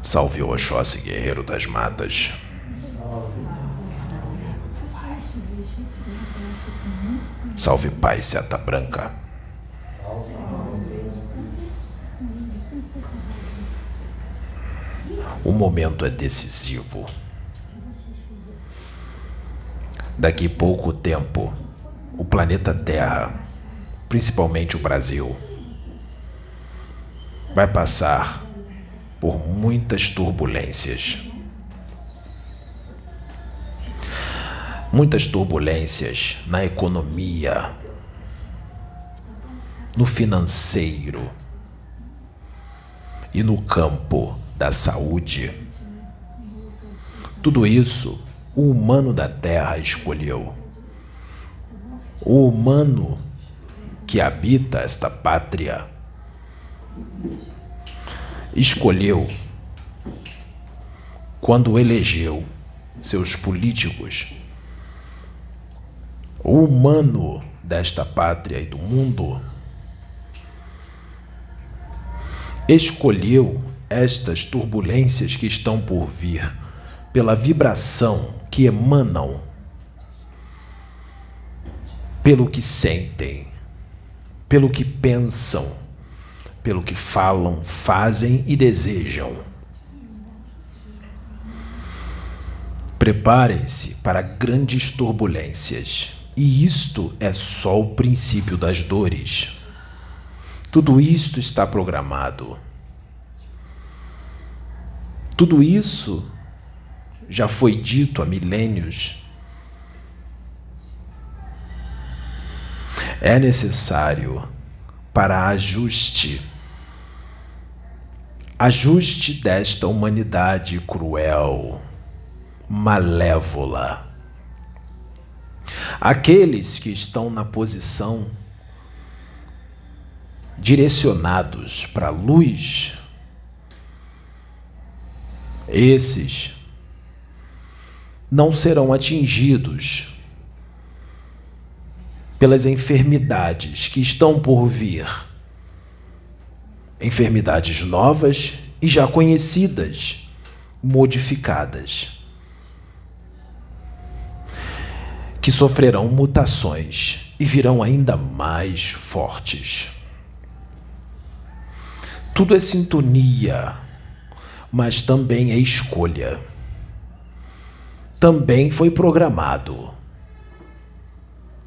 Salve o Oxóssi, guerreiro das matas. Salve Pai Seta Branca. O momento é decisivo. Daqui pouco tempo, o planeta Terra, principalmente o Brasil, vai passar por muitas turbulências. Muitas turbulências na economia, no financeiro e no campo da saúde. Tudo isso o humano da Terra escolheu. O humano que habita esta pátria escolheu quando elegeu seus políticos. O humano desta pátria e do mundo escolheu estas turbulências que estão por vir pela vibração que emanam, pelo que sentem, pelo que pensam pelo que falam, fazem e desejam. Preparem-se para grandes turbulências, e isto é só o princípio das dores. Tudo isto está programado. Tudo isso já foi dito há milênios. É necessário para ajuste ajuste desta humanidade cruel, malévola. Aqueles que estão na posição direcionados para a luz, esses não serão atingidos pelas enfermidades que estão por vir enfermidades novas e já conhecidas, modificadas, que sofrerão mutações e virão ainda mais fortes. Tudo é sintonia, mas também é escolha. Também foi programado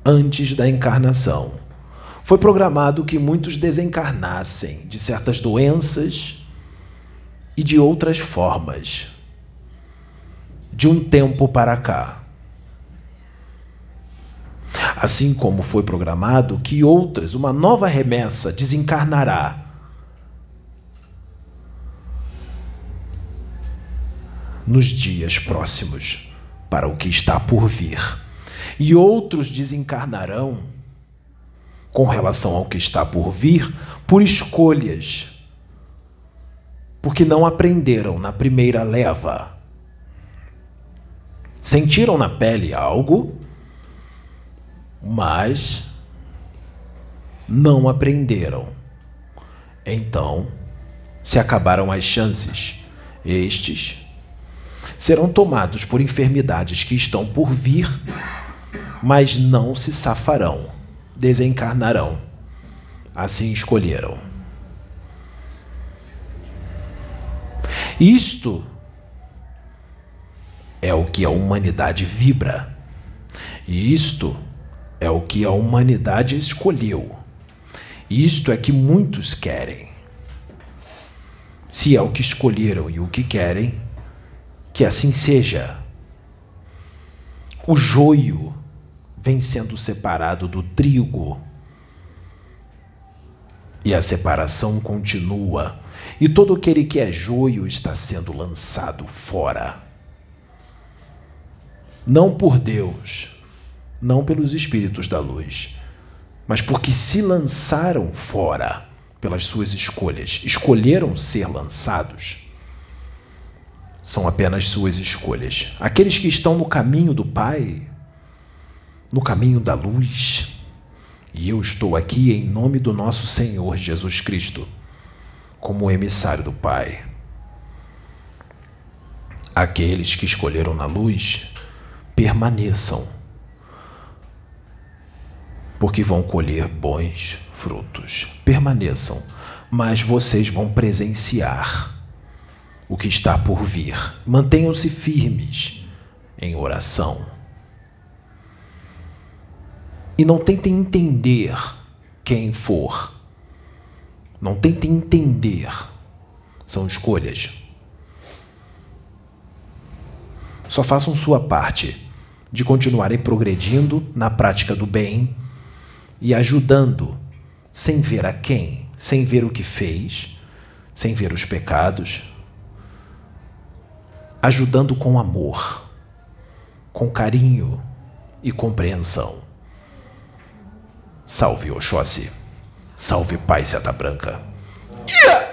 antes da encarnação foi programado que muitos desencarnassem de certas doenças e de outras formas, de um tempo para cá. Assim como foi programado que outras, uma nova remessa, desencarnará. Nos dias próximos, para o que está por vir. E outros desencarnarão com relação ao que está por vir por escolhas, porque não aprenderam na primeira leva. Sentiram na pele algo, mas não aprenderam. Então, se acabaram as chances, estes serão tomados por enfermidades que estão por vir, mas não se safarão desencarnarão. Assim escolheram. Isto é o que a humanidade vibra. E isto é o que a humanidade escolheu. Isto é que muitos querem. Se é o que escolheram e o que querem, que assim seja. O joio vem sendo separado do trigo. E a separação continua, e todo aquele que é joio está sendo lançado fora. Não por Deus, não pelos espíritos da luz, mas porque se lançaram fora pelas suas escolhas, escolheram ser lançados, são apenas suas escolhas. Aqueles que estão no caminho do Pai, no caminho da luz. E eu estou aqui em nome do nosso Senhor Jesus Cristo, como emissário do Pai. Aqueles que escolheram na luz, permaneçam, porque vão colher bons frutos. Permaneçam, mas vocês vão presenciar o que está por vir. Mantenham-se firmes em oração. E não tentem entender quem for. Não tentem entender. São escolhas. Só façam sua parte de continuarem progredindo na prática do bem e ajudando, sem ver a quem, sem ver o que fez, sem ver os pecados, ajudando com amor, com carinho e compreensão. Salve Oxóssi. Salve Pai Seta Branca. Yeah!